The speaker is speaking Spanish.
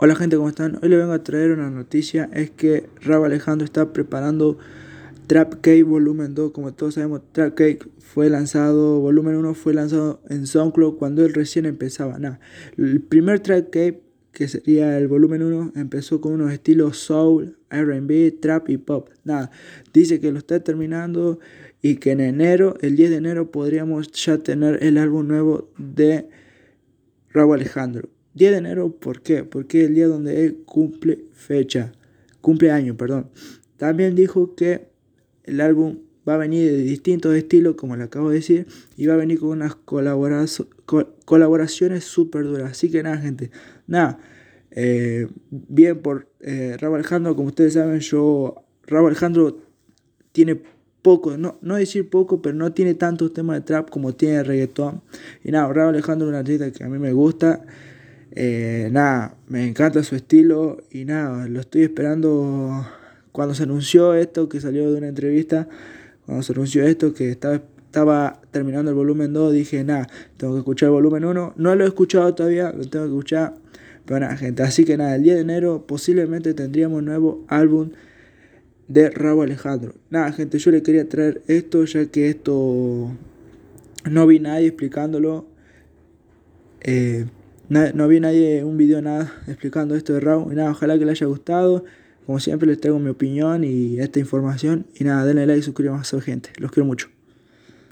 Hola gente, ¿cómo están? Hoy les vengo a traer una noticia, es que Rabo Alejandro está preparando Trap Cake Volumen 2, como todos sabemos, Trap Cake fue lanzado, Volumen 1 fue lanzado en SoundCloud cuando él recién empezaba. Nada, el primer Trap Cake, que sería el Volumen 1, empezó con unos estilos soul, R&B, trap y pop. Nada, dice que lo está terminando y que en enero, el 10 de enero, podríamos ya tener el álbum nuevo de Rabo Alejandro. 10 de enero, ¿por qué? Porque es el día donde él cumple fecha, cumple año, perdón. También dijo que el álbum va a venir de distintos estilos, como le acabo de decir, y va a venir con unas colaboraciones súper duras. Así que nada, gente, nada. Eh, bien por eh, Rabo Alejandro, como ustedes saben, yo, Rabo Alejandro tiene poco, no, no decir poco, pero no tiene tantos temas de trap como tiene reggaetón. Y nada, Rabo Alejandro es una artista que a mí me gusta. Eh, nada, me encanta su estilo y nada, lo estoy esperando cuando se anunció esto, que salió de una entrevista, cuando se anunció esto, que estaba, terminando el volumen 2, dije, nada, tengo que escuchar el volumen 1, no lo he escuchado todavía, lo tengo que escuchar, pero nada, gente, así que nada, el 10 de enero posiblemente tendríamos un nuevo álbum de Rabo Alejandro. Nada, gente, yo le quería traer esto, ya que esto no vi nadie explicándolo. Eh, no vi nadie, un video, nada, explicando esto de Raw. Y nada, ojalá que les haya gustado. Como siempre les traigo mi opinión y esta información. Y nada, denle like y suscríbanse a gente. Los quiero mucho.